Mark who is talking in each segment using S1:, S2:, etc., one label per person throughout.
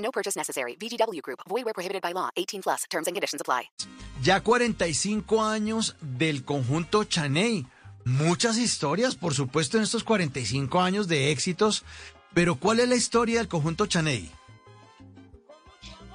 S1: No purchase necessary. VGW Group. Void where prohibited by law. 18 plus. Terms and conditions apply.
S2: Ya 45 años del conjunto Chaney. Muchas historias, por supuesto, en estos 45 años de éxitos. Pero ¿cuál es la historia del conjunto Chaney?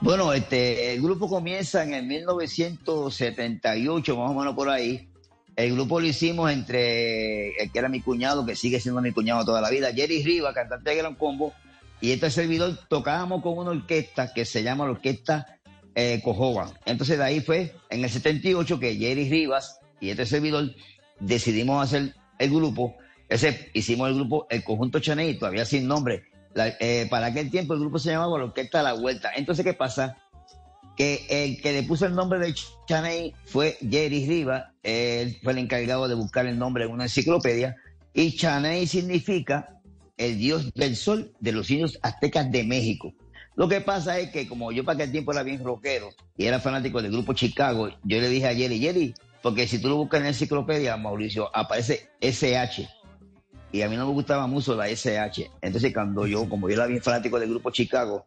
S3: Bueno, este, el grupo comienza en el 1978, más o menos por ahí. El grupo lo hicimos entre el que era mi cuñado, que sigue siendo mi cuñado toda la vida, Jerry Riva, cantante de Gran Combo, y este servidor tocábamos con una orquesta que se llama la Orquesta eh. Entonces de ahí fue en el 78 que Jerry Rivas y este servidor decidimos hacer el grupo. Ese, hicimos el grupo, el conjunto Chaney, todavía sin nombre. Eh, para aquel tiempo el grupo se llamaba la Orquesta de la Vuelta. Entonces, ¿qué pasa? Que el que le puso el nombre de Chaney fue Jerry Rivas. Él fue el encargado de buscar el nombre en una enciclopedia. Y Chaney significa el dios del sol de los indios aztecas de México. Lo que pasa es que como yo para aquel tiempo era bien rockero y era fanático del grupo Chicago, yo le dije a Jerry, Jerry, porque si tú lo buscas en la enciclopedia, Mauricio, aparece SH. Y a mí no me gustaba mucho la SH. Entonces cuando yo, como yo era bien fanático del grupo Chicago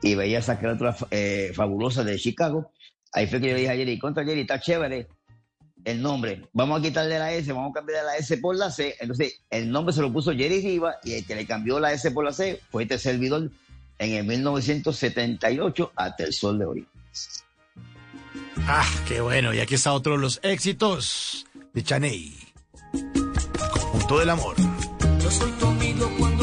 S3: y veía esa criatura eh, fabulosa de Chicago, ahí fue que yo le dije a Jerry, contra Jerry, está chévere el nombre. Vamos a quitarle la S, vamos a cambiar la S por la C. Entonces, el nombre se lo puso Jerry Riva y el que le cambió la S por la C fue este servidor en el 1978 hasta el sol de hoy.
S2: Ah, qué bueno. Y aquí está otro de los éxitos de Chaney. Conjunto del amor.
S4: Yo soy tu amigo cuando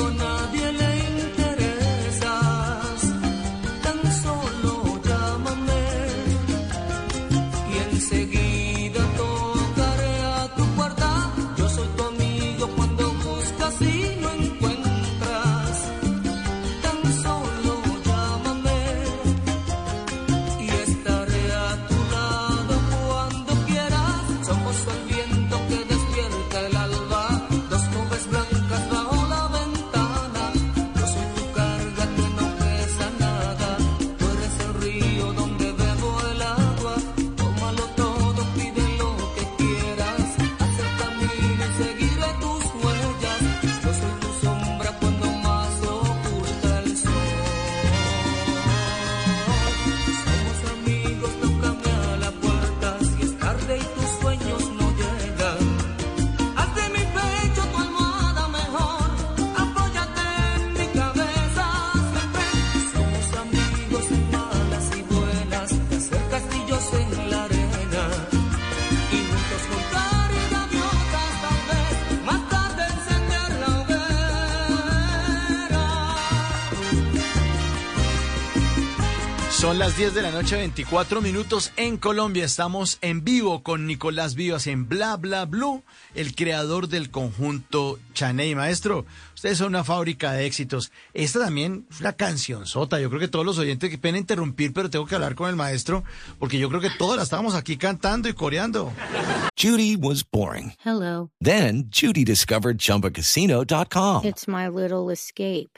S2: Son las 10 de la noche, 24 minutos en Colombia. Estamos en vivo con Nicolás Vivas en Bla Bla Blue, el creador del conjunto Chaney. Maestro, ustedes son una fábrica de éxitos. Esta también es una canción sota. Yo creo que todos los oyentes, que pena interrumpir, pero tengo que hablar con el maestro, porque yo creo que todas la estábamos aquí cantando y coreando.
S5: Judy was boring.
S6: Hello.
S5: Then Judy discovered ChumbaCasino.com.
S6: It's my little escape.